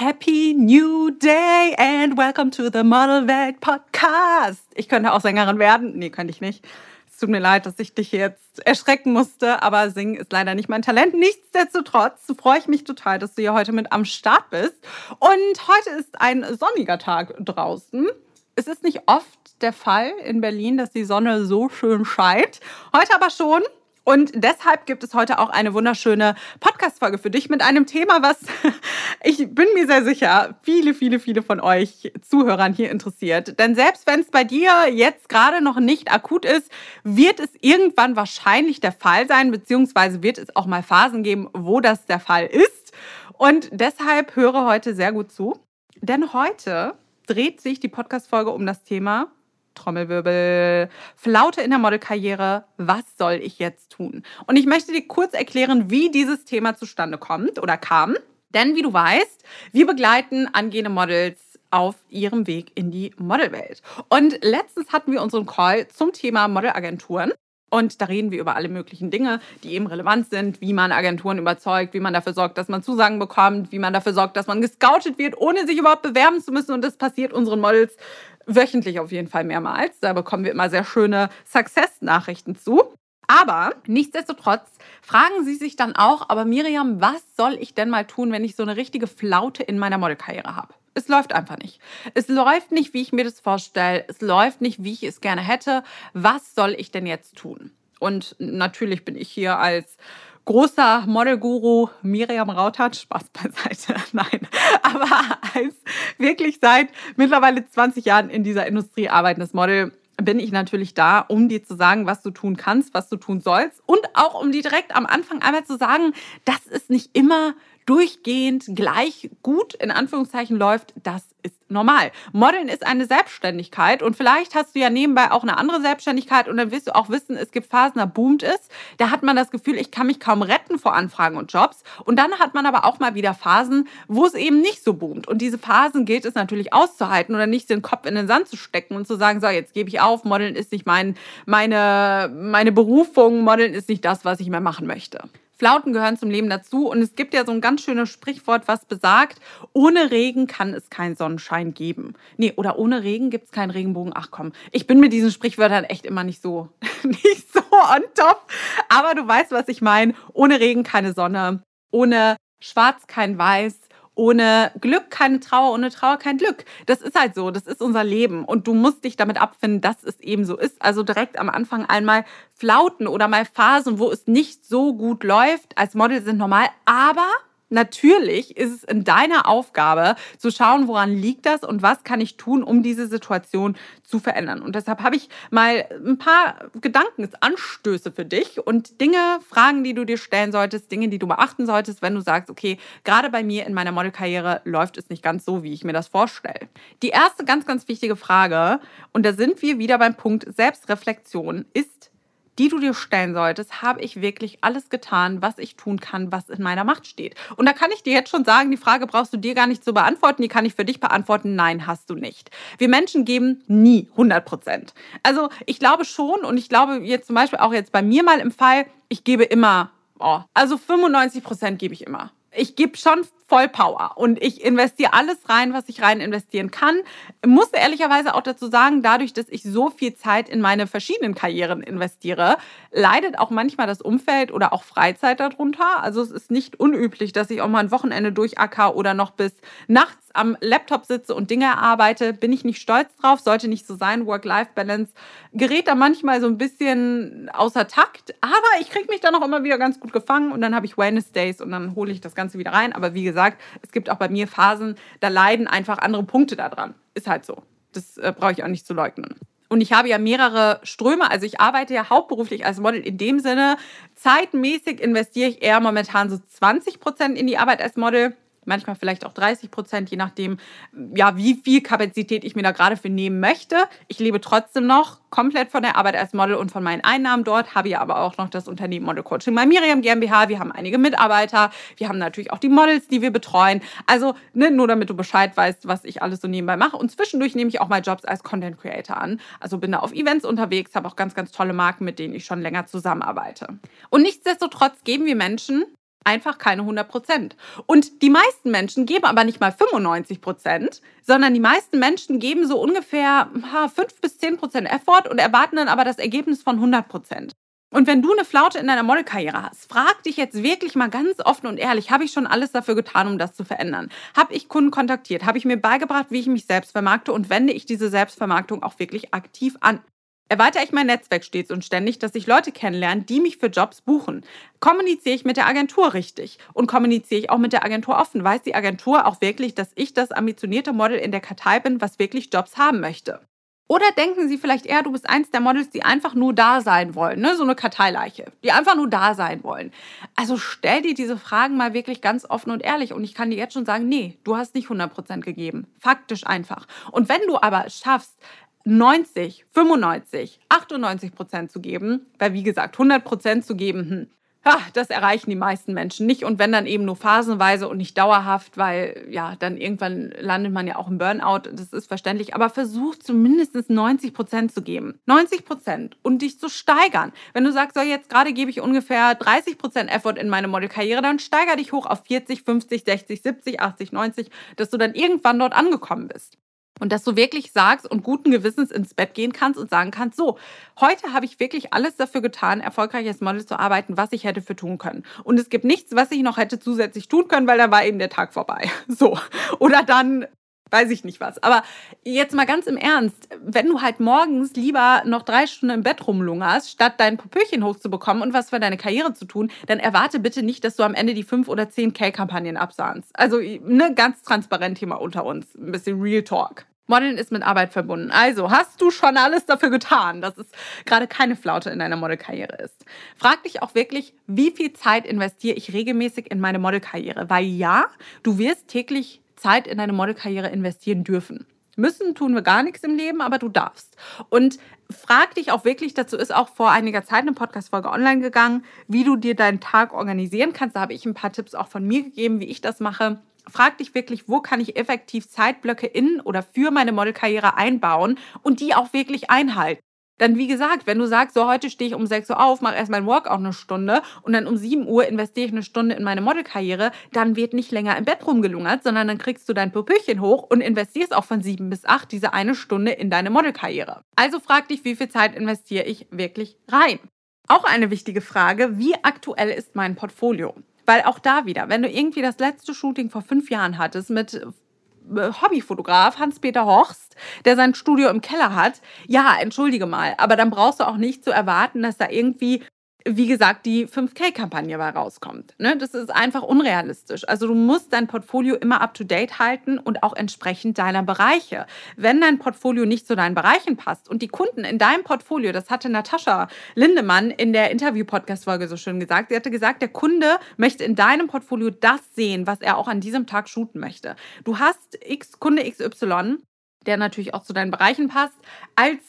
Happy New Day and welcome to the Model Welt Podcast. Ich könnte auch Sängerin werden. Nee, könnte ich nicht. Es tut mir leid, dass ich dich jetzt erschrecken musste, aber singen ist leider nicht mein Talent. Nichtsdestotrotz freue ich mich total, dass du hier heute mit am Start bist. Und heute ist ein sonniger Tag draußen. Es ist nicht oft der Fall in Berlin, dass die Sonne so schön scheint. Heute aber schon. Und deshalb gibt es heute auch eine wunderschöne Podcast-Folge für dich mit einem Thema, was ich bin mir sehr sicher, viele, viele, viele von euch Zuhörern hier interessiert. Denn selbst wenn es bei dir jetzt gerade noch nicht akut ist, wird es irgendwann wahrscheinlich der Fall sein, beziehungsweise wird es auch mal Phasen geben, wo das der Fall ist. Und deshalb höre heute sehr gut zu. Denn heute dreht sich die Podcast-Folge um das Thema Trommelwirbel, Flaute in der Modelkarriere, was soll ich jetzt tun? Und ich möchte dir kurz erklären, wie dieses Thema zustande kommt oder kam. Denn wie du weißt, wir begleiten angehende Models auf ihrem Weg in die Modelwelt. Und letztens hatten wir unseren Call zum Thema Modelagenturen. Und da reden wir über alle möglichen Dinge, die eben relevant sind, wie man Agenturen überzeugt, wie man dafür sorgt, dass man Zusagen bekommt, wie man dafür sorgt, dass man gescoutet wird, ohne sich überhaupt bewerben zu müssen. Und das passiert unseren Models wöchentlich auf jeden Fall mehrmals. Da bekommen wir immer sehr schöne Success-Nachrichten zu. Aber nichtsdestotrotz fragen sie sich dann auch, aber Miriam, was soll ich denn mal tun, wenn ich so eine richtige Flaute in meiner Modelkarriere habe? Es läuft einfach nicht. Es läuft nicht, wie ich mir das vorstelle. Es läuft nicht, wie ich es gerne hätte. Was soll ich denn jetzt tun? Und natürlich bin ich hier als großer Modelguru Miriam Rautert, Spaß beiseite, nein, aber als wirklich seit mittlerweile 20 Jahren in dieser Industrie arbeitendes Model bin ich natürlich da, um dir zu sagen, was du tun kannst, was du tun sollst und auch um dir direkt am Anfang einmal zu sagen, dass es nicht immer durchgehend gleich gut in Anführungszeichen läuft, das ist normal. Modeln ist eine Selbstständigkeit und vielleicht hast du ja nebenbei auch eine andere Selbstständigkeit und dann wirst du auch wissen, es gibt Phasen, da boomt es. Da hat man das Gefühl, ich kann mich kaum retten vor Anfragen und Jobs. Und dann hat man aber auch mal wieder Phasen, wo es eben nicht so boomt. Und diese Phasen gilt es natürlich auszuhalten oder nicht den Kopf in den Sand zu stecken und zu sagen, so, jetzt gebe ich auf, Modeln ist nicht mein, meine, meine Berufung, Modeln ist nicht das, was ich mehr machen möchte. Flauten gehören zum Leben dazu. Und es gibt ja so ein ganz schönes Sprichwort, was besagt, ohne Regen kann es keinen Sonnenschein geben. Nee, oder ohne Regen gibt es keinen Regenbogen. Ach komm, ich bin mit diesen Sprichwörtern echt immer nicht so, nicht so on top. Aber du weißt, was ich meine. Ohne Regen keine Sonne. Ohne Schwarz kein Weiß ohne Glück keine Trauer, ohne Trauer kein Glück. Das ist halt so, das ist unser Leben und du musst dich damit abfinden, dass es eben so ist. Also direkt am Anfang einmal Flauten oder mal Phasen, wo es nicht so gut läuft. Als Model sind normal, aber natürlich ist es in deiner Aufgabe zu schauen, woran liegt das und was kann ich tun, um diese Situation zu verändern. Und deshalb habe ich mal ein paar Gedankenanstöße für dich und Dinge, Fragen, die du dir stellen solltest, Dinge, die du beachten solltest, wenn du sagst, okay, gerade bei mir in meiner Modelkarriere läuft es nicht ganz so, wie ich mir das vorstelle. Die erste ganz, ganz wichtige Frage, und da sind wir wieder beim Punkt Selbstreflexion, ist, die du dir stellen solltest, habe ich wirklich alles getan, was ich tun kann, was in meiner Macht steht. Und da kann ich dir jetzt schon sagen, die Frage brauchst du dir gar nicht zu beantworten, die kann ich für dich beantworten. Nein, hast du nicht. Wir Menschen geben nie 100 Prozent. Also ich glaube schon und ich glaube jetzt zum Beispiel auch jetzt bei mir mal im Fall, ich gebe immer, oh, also 95 Prozent gebe ich immer ich gebe schon voll Power und ich investiere alles rein, was ich rein investieren kann. Muss ehrlicherweise auch dazu sagen, dadurch, dass ich so viel Zeit in meine verschiedenen Karrieren investiere, leidet auch manchmal das Umfeld oder auch Freizeit darunter. Also es ist nicht unüblich, dass ich auch mal ein Wochenende durchacker oder noch bis nachts am Laptop sitze und Dinge erarbeite, bin ich nicht stolz drauf, sollte nicht so sein. Work-Life-Balance gerät da manchmal so ein bisschen außer Takt, aber ich kriege mich dann auch immer wieder ganz gut gefangen und dann habe ich Wellness Days und dann hole ich das Ganze wieder rein. Aber wie gesagt, es gibt auch bei mir Phasen, da leiden einfach andere Punkte daran. Ist halt so. Das äh, brauche ich auch nicht zu leugnen. Und ich habe ja mehrere Ströme. Also ich arbeite ja hauptberuflich als Model in dem Sinne. Zeitmäßig investiere ich eher momentan so 20 Prozent in die Arbeit als Model manchmal vielleicht auch 30 Prozent, je nachdem, ja, wie viel Kapazität ich mir da gerade für nehmen möchte. Ich lebe trotzdem noch komplett von der Arbeit als Model und von meinen Einnahmen dort, habe ja aber auch noch das Unternehmen Model Coaching bei Miriam GmbH. Wir haben einige Mitarbeiter, wir haben natürlich auch die Models, die wir betreuen. Also ne, nur damit du Bescheid weißt, was ich alles so nebenbei mache. Und zwischendurch nehme ich auch mal Jobs als Content Creator an. Also bin da auf Events unterwegs, habe auch ganz, ganz tolle Marken, mit denen ich schon länger zusammenarbeite. Und nichtsdestotrotz geben wir Menschen einfach keine 100 Prozent. Und die meisten Menschen geben aber nicht mal 95 Prozent, sondern die meisten Menschen geben so ungefähr 5 bis 10 Prozent Effort und erwarten dann aber das Ergebnis von 100 Prozent. Und wenn du eine Flaute in deiner Modelkarriere hast, frag dich jetzt wirklich mal ganz offen und ehrlich, habe ich schon alles dafür getan, um das zu verändern? Habe ich Kunden kontaktiert? Habe ich mir beigebracht, wie ich mich selbst vermarkte und wende ich diese Selbstvermarktung auch wirklich aktiv an? Erweitere ich mein Netzwerk stets und ständig, dass ich Leute kennenlerne, die mich für Jobs buchen? Kommuniziere ich mit der Agentur richtig? Und kommuniziere ich auch mit der Agentur offen? Weiß die Agentur auch wirklich, dass ich das ambitionierte Model in der Kartei bin, was wirklich Jobs haben möchte? Oder denken Sie vielleicht eher, du bist eins der Models, die einfach nur da sein wollen, ne? so eine Karteileiche, die einfach nur da sein wollen. Also stell dir diese Fragen mal wirklich ganz offen und ehrlich und ich kann dir jetzt schon sagen, nee, du hast nicht 100% gegeben. Faktisch einfach. Und wenn du aber schaffst, 90, 95, 98 Prozent zu geben, weil wie gesagt, 100 Prozent zu geben, hm, ja, das erreichen die meisten Menschen nicht und wenn dann eben nur phasenweise und nicht dauerhaft, weil ja, dann irgendwann landet man ja auch im Burnout, das ist verständlich, aber versuch zumindest 90 Prozent zu geben. 90 Prozent und dich zu steigern. Wenn du sagst, so jetzt gerade gebe ich ungefähr 30 Prozent Effort in meine Modelkarriere, dann steiger dich hoch auf 40, 50, 60, 70, 80, 90, dass du dann irgendwann dort angekommen bist. Und dass du wirklich sagst und guten Gewissens ins Bett gehen kannst und sagen kannst, so, heute habe ich wirklich alles dafür getan, erfolgreich als Model zu arbeiten, was ich hätte für tun können. Und es gibt nichts, was ich noch hätte zusätzlich tun können, weil da war eben der Tag vorbei. So. Oder dann weiß ich nicht was. Aber jetzt mal ganz im Ernst, wenn du halt morgens lieber noch drei Stunden im Bett rumlungerst, statt dein Popöchen hochzubekommen und was für deine Karriere zu tun, dann erwarte bitte nicht, dass du am Ende die fünf oder zehn K-Kampagnen absahnst. Also ne, ganz transparent hier mal unter uns. Ein bisschen Real Talk. Modeln ist mit Arbeit verbunden. Also hast du schon alles dafür getan, dass es gerade keine Flaute in deiner Modelkarriere ist. Frag dich auch wirklich, wie viel Zeit investiere ich regelmäßig in meine Modelkarriere? Weil ja, du wirst täglich Zeit in deine Modelkarriere investieren dürfen. Müssen tun wir gar nichts im Leben, aber du darfst. Und frag dich auch wirklich, dazu ist auch vor einiger Zeit eine Podcast-Folge online gegangen, wie du dir deinen Tag organisieren kannst. Da habe ich ein paar Tipps auch von mir gegeben, wie ich das mache frag dich wirklich, wo kann ich effektiv Zeitblöcke in oder für meine Modelkarriere einbauen und die auch wirklich einhalten. Dann, wie gesagt, wenn du sagst, so heute stehe ich um 6 Uhr auf, mache erst mein Workout eine Stunde und dann um 7 Uhr investiere ich eine Stunde in meine Modelkarriere, dann wird nicht länger im Bett rumgelungert, sondern dann kriegst du dein Popöchen hoch und investierst auch von 7 bis 8 diese eine Stunde in deine Modelkarriere. Also frag dich, wie viel Zeit investiere ich wirklich rein? Auch eine wichtige Frage, wie aktuell ist mein Portfolio? Weil auch da wieder, wenn du irgendwie das letzte Shooting vor fünf Jahren hattest mit äh, Hobbyfotograf Hans-Peter Horst, der sein Studio im Keller hat, ja, entschuldige mal, aber dann brauchst du auch nicht zu erwarten, dass da irgendwie wie gesagt, die 5K-Kampagne bei rauskommt. Ne? Das ist einfach unrealistisch. Also du musst dein Portfolio immer up-to-date halten und auch entsprechend deiner Bereiche. Wenn dein Portfolio nicht zu deinen Bereichen passt und die Kunden in deinem Portfolio, das hatte Natascha Lindemann in der Interview-Podcast-Folge so schön gesagt, sie hatte gesagt, der Kunde möchte in deinem Portfolio das sehen, was er auch an diesem Tag shooten möchte. Du hast X, Kunde XY der natürlich auch zu deinen Bereichen passt, als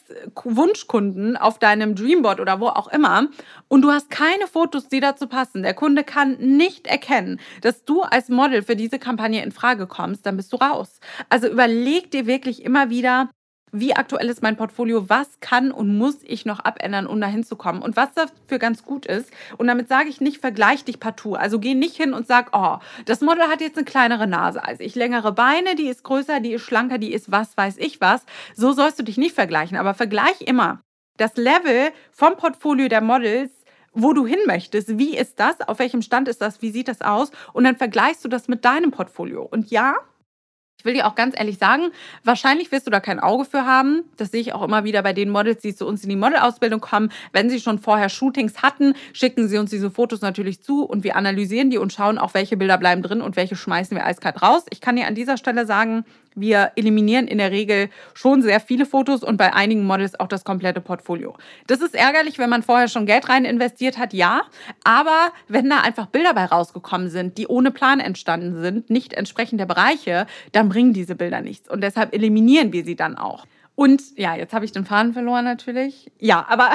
Wunschkunden auf deinem Dreamboard oder wo auch immer und du hast keine Fotos, die dazu passen. Der Kunde kann nicht erkennen, dass du als Model für diese Kampagne in Frage kommst, dann bist du raus. Also überleg dir wirklich immer wieder, wie aktuell ist mein Portfolio, was kann und muss ich noch abändern, um dahin zu kommen und was dafür ganz gut ist. Und damit sage ich nicht, vergleich dich partout. Also geh nicht hin und sag, oh, das Model hat jetzt eine kleinere Nase als ich, längere Beine, die ist größer, die ist schlanker, die ist was weiß ich was. So sollst du dich nicht vergleichen, aber vergleich immer das Level vom Portfolio der Models wo du hin möchtest. Wie ist das? Auf welchem Stand ist das? Wie sieht das aus? Und dann vergleichst du das mit deinem Portfolio. Und ja, ich will dir auch ganz ehrlich sagen, wahrscheinlich wirst du da kein Auge für haben. Das sehe ich auch immer wieder bei den Models, die zu uns in die Modelausbildung kommen. Wenn sie schon vorher Shootings hatten, schicken sie uns diese Fotos natürlich zu und wir analysieren die und schauen auch, welche Bilder bleiben drin und welche schmeißen wir eiskalt raus. Ich kann dir an dieser Stelle sagen, wir eliminieren in der Regel schon sehr viele Fotos und bei einigen Models auch das komplette Portfolio. Das ist ärgerlich, wenn man vorher schon Geld rein investiert hat, ja. Aber wenn da einfach Bilder bei rausgekommen sind, die ohne Plan entstanden sind, nicht entsprechend der Bereiche, dann bringen diese Bilder nichts. Und deshalb eliminieren wir sie dann auch. Und ja, jetzt habe ich den Faden verloren natürlich. Ja, aber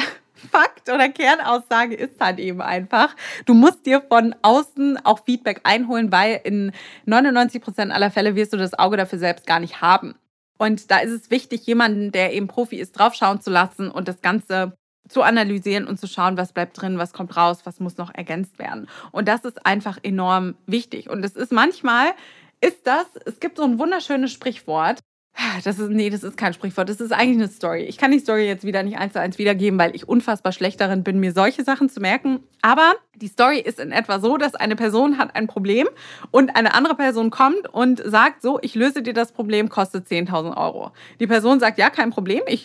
Fakt oder Kernaussage ist halt eben einfach, du musst dir von außen auch Feedback einholen, weil in 99 Prozent aller Fälle wirst du das Auge dafür selbst gar nicht haben. Und da ist es wichtig, jemanden, der eben Profi ist, draufschauen zu lassen und das Ganze zu analysieren und zu schauen, was bleibt drin, was kommt raus, was muss noch ergänzt werden. Und das ist einfach enorm wichtig. Und es ist manchmal, ist das, es gibt so ein wunderschönes Sprichwort, das ist, nee, das ist kein Sprichwort. Das ist eigentlich eine Story. Ich kann die Story jetzt wieder nicht eins zu eins wiedergeben, weil ich unfassbar schlecht darin bin, mir solche Sachen zu merken. Aber die Story ist in etwa so, dass eine Person hat ein Problem und eine andere Person kommt und sagt so, ich löse dir das Problem, kostet 10.000 Euro. Die Person sagt, ja, kein Problem. Ich,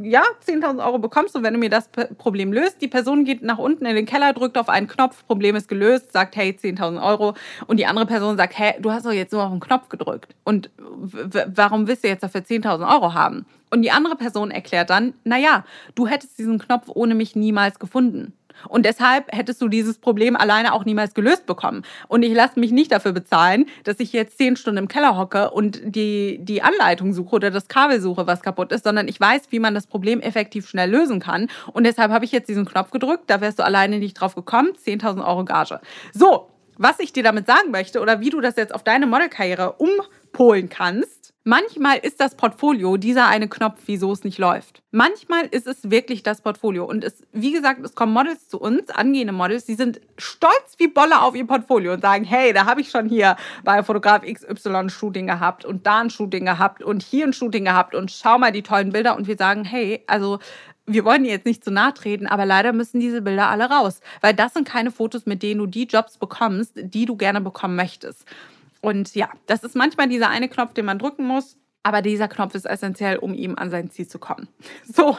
ja, 10.000 Euro bekommst du, wenn du mir das Problem löst. Die Person geht nach unten in den Keller, drückt auf einen Knopf, Problem ist gelöst, sagt, hey, 10.000 Euro. Und die andere Person sagt, hey, du hast doch jetzt nur auf den Knopf gedrückt. Und warum willst du jetzt dafür 10.000 Euro haben? Und die andere Person erklärt dann, naja, du hättest diesen Knopf ohne mich niemals gefunden. Und deshalb hättest du dieses Problem alleine auch niemals gelöst bekommen. Und ich lasse mich nicht dafür bezahlen, dass ich jetzt zehn Stunden im Keller hocke und die, die Anleitung suche oder das Kabel suche, was kaputt ist, sondern ich weiß, wie man das Problem effektiv schnell lösen kann. Und deshalb habe ich jetzt diesen Knopf gedrückt, da wärst du alleine nicht drauf gekommen, 10.000 Euro Gage. So, was ich dir damit sagen möchte oder wie du das jetzt auf deine Modelkarriere umpolen kannst, Manchmal ist das Portfolio dieser eine Knopf, wieso es nicht läuft. Manchmal ist es wirklich das Portfolio. Und es, wie gesagt, es kommen Models zu uns, angehende Models, die sind stolz wie Bolle auf ihr Portfolio und sagen, hey, da habe ich schon hier bei Fotograf XY ein Shooting gehabt und da ein Shooting gehabt und hier ein Shooting gehabt und schau mal die tollen Bilder. Und wir sagen, hey, also wir wollen jetzt nicht zu nahe treten, aber leider müssen diese Bilder alle raus, weil das sind keine Fotos, mit denen du die Jobs bekommst, die du gerne bekommen möchtest. Und ja, das ist manchmal dieser eine Knopf, den man drücken muss. Aber dieser Knopf ist essentiell, um ihm an sein Ziel zu kommen. So,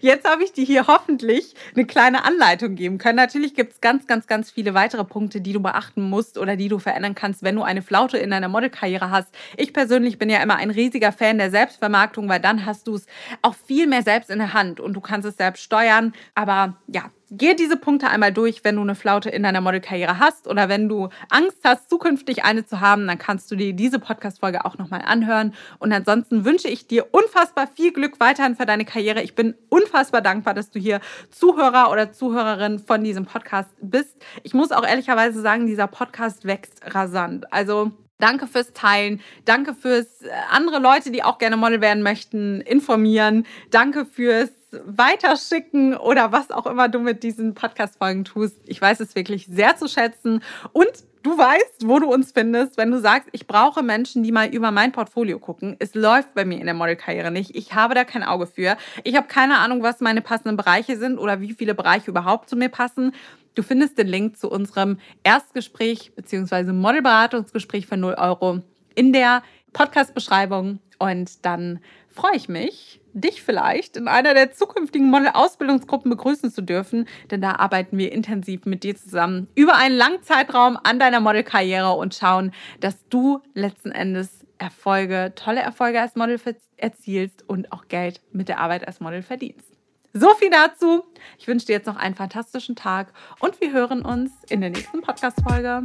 jetzt habe ich dir hier hoffentlich eine kleine Anleitung geben können. Natürlich gibt es ganz, ganz, ganz viele weitere Punkte, die du beachten musst oder die du verändern kannst, wenn du eine Flaute in deiner Modelkarriere hast. Ich persönlich bin ja immer ein riesiger Fan der Selbstvermarktung, weil dann hast du es auch viel mehr selbst in der Hand und du kannst es selbst steuern. Aber ja, Geh diese Punkte einmal durch, wenn du eine Flaute in deiner Modelkarriere hast oder wenn du Angst hast, zukünftig eine zu haben, dann kannst du dir diese Podcast-Folge auch nochmal anhören. Und ansonsten wünsche ich dir unfassbar viel Glück weiterhin für deine Karriere. Ich bin unfassbar dankbar, dass du hier Zuhörer oder Zuhörerin von diesem Podcast bist. Ich muss auch ehrlicherweise sagen, dieser Podcast wächst rasant. Also Danke fürs Teilen. Danke fürs äh, andere Leute, die auch gerne Model werden möchten, informieren. Danke fürs weiterschicken oder was auch immer du mit diesen Podcast-Folgen tust. Ich weiß es wirklich sehr zu schätzen. Und du weißt, wo du uns findest, wenn du sagst, ich brauche Menschen, die mal über mein Portfolio gucken. Es läuft bei mir in der Modelkarriere nicht. Ich habe da kein Auge für. Ich habe keine Ahnung, was meine passenden Bereiche sind oder wie viele Bereiche überhaupt zu mir passen. Du findest den Link zu unserem Erstgespräch bzw. Modelberatungsgespräch für 0 Euro in der Podcast-Beschreibung. Und dann freue ich mich, dich vielleicht in einer der zukünftigen Model-Ausbildungsgruppen begrüßen zu dürfen, denn da arbeiten wir intensiv mit dir zusammen über einen langen Zeitraum an deiner Modelkarriere und schauen, dass du letzten Endes Erfolge, tolle Erfolge als Model erzielst und auch Geld mit der Arbeit als Model verdienst. So viel dazu. Ich wünsche dir jetzt noch einen fantastischen Tag und wir hören uns in der nächsten Podcast-Folge.